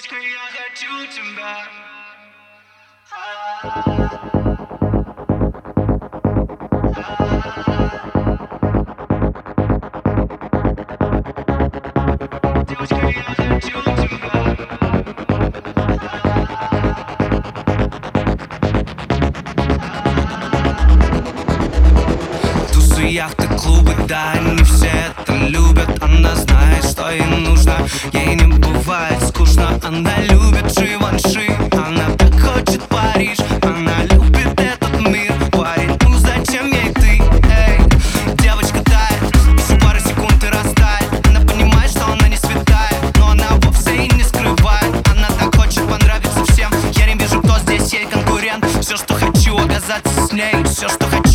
Девочка, я хочу тебя. Тусы, яхты, клубы, да, они все это любят Она знает, что ей Она любит Живанши, она так хочет Париж Она любит этот мир, парень, ну зачем ей ты, эй Девочка тает, еще пару секунд и растает. Она понимает, что она не святая, но она вовсе и не скрывает. Она так хочет понравиться всем, я не вижу, кто здесь ей конкурент. Все, что хочу, оказаться с ней. Все, что хочу,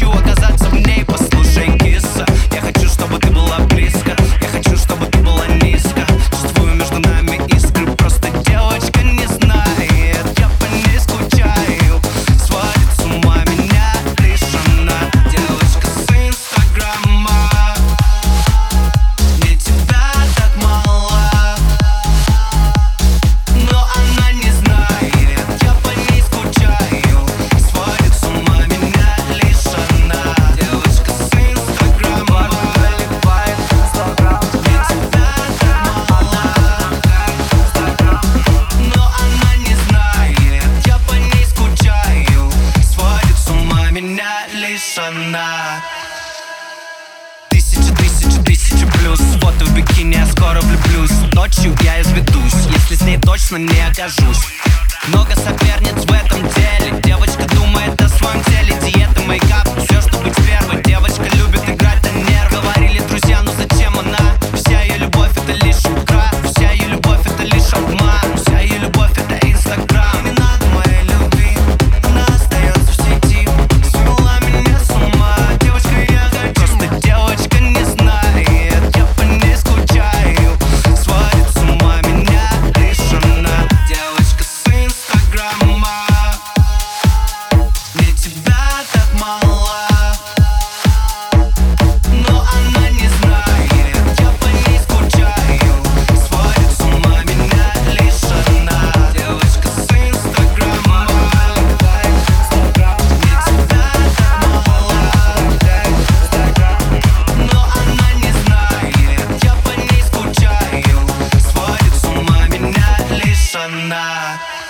плюс. Фото в бикини, я скоро влюблюсь. Ночью я изведусь, если с ней точно не окажусь. Много соперниц в этом деле. Девочка думает о своем теле sunlight